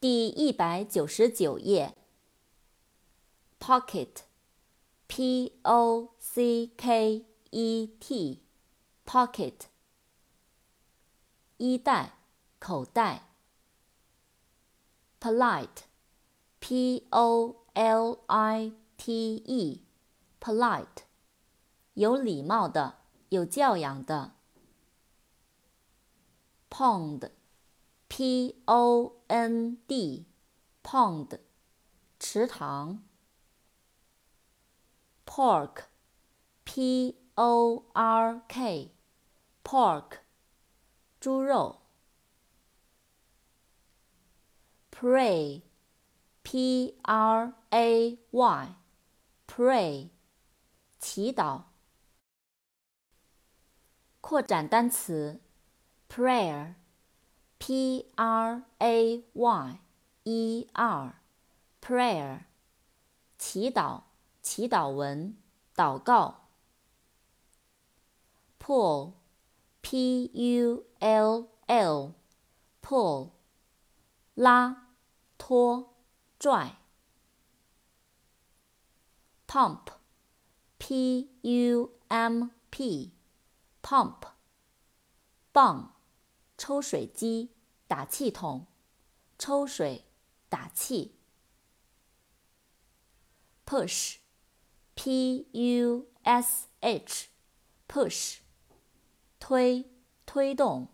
第一百九十九页。pocket，p-o-c-k-e-t，pocket，衣袋、口袋。polite，p-o-l-i-t-e，polite，有礼貌的，有教养的。Pond p o n d，pond，池塘。pork，p-o-r-k，pork，猪肉。pray，p-r-a-y，pray，祈祷。扩展单词，prayer P R A Y E R，prayer，祈祷。祈祷文，祷告。pull，p-u-l-l，pull，拉，拖，拽。pump，p-u-m-p，pump，泵，抽水机，打气筒，抽水，打气。push。P U S H，push，推，推动。